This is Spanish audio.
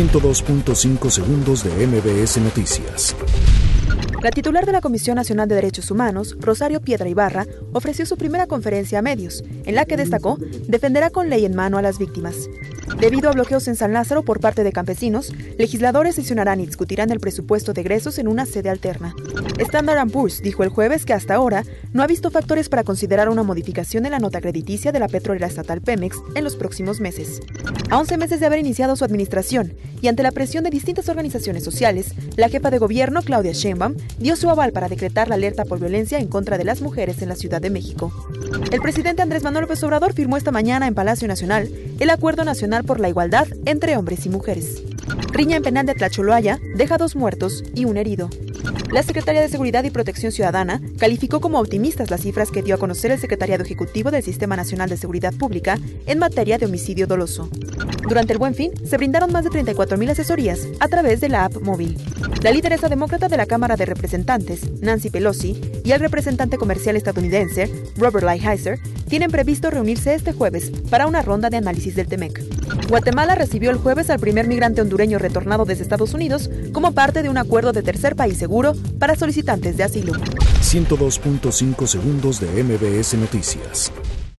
102.5 segundos de MBS Noticias. La titular de la Comisión Nacional de Derechos Humanos, Rosario Piedra Ibarra, ofreció su primera conferencia a medios, en la que destacó defenderá con ley en mano a las víctimas. Debido a bloqueos en San Lázaro por parte de campesinos, legisladores sesionarán y discutirán el presupuesto de egresos en una sede alterna. Standard Poor's dijo el jueves que hasta ahora no ha visto factores para considerar una modificación en la nota crediticia de la petrolera estatal Pemex en los próximos meses. A 11 meses de haber iniciado su administración y ante la presión de distintas organizaciones sociales, la jefa de gobierno, Claudia Sheinbaum, dio su aval para decretar la alerta por violencia en contra de las mujeres en la Ciudad de México. El presidente Andrés Manuel López Obrador firmó esta mañana en Palacio Nacional el Acuerdo Nacional por la Igualdad entre Hombres y Mujeres. Riña en penal de Tlacholoaya deja dos muertos y un herido. La Secretaría de Seguridad y Protección Ciudadana calificó como optimistas las cifras que dio a conocer el Secretariado Ejecutivo del Sistema Nacional de Seguridad Pública en materia de homicidio doloso. Durante el Buen Fin, se brindaron más de 34.000 asesorías a través de la app móvil. La lideresa demócrata de la Cámara de Representantes, Nancy Pelosi, y el representante comercial estadounidense, Robert Lighthizer, tienen previsto reunirse este jueves para una ronda de análisis del TEMEC. Guatemala recibió el jueves al primer migrante hondureño retornado desde Estados Unidos como parte de un acuerdo de tercer país seguro para solicitantes de asilo. 102.5 segundos de MBS Noticias.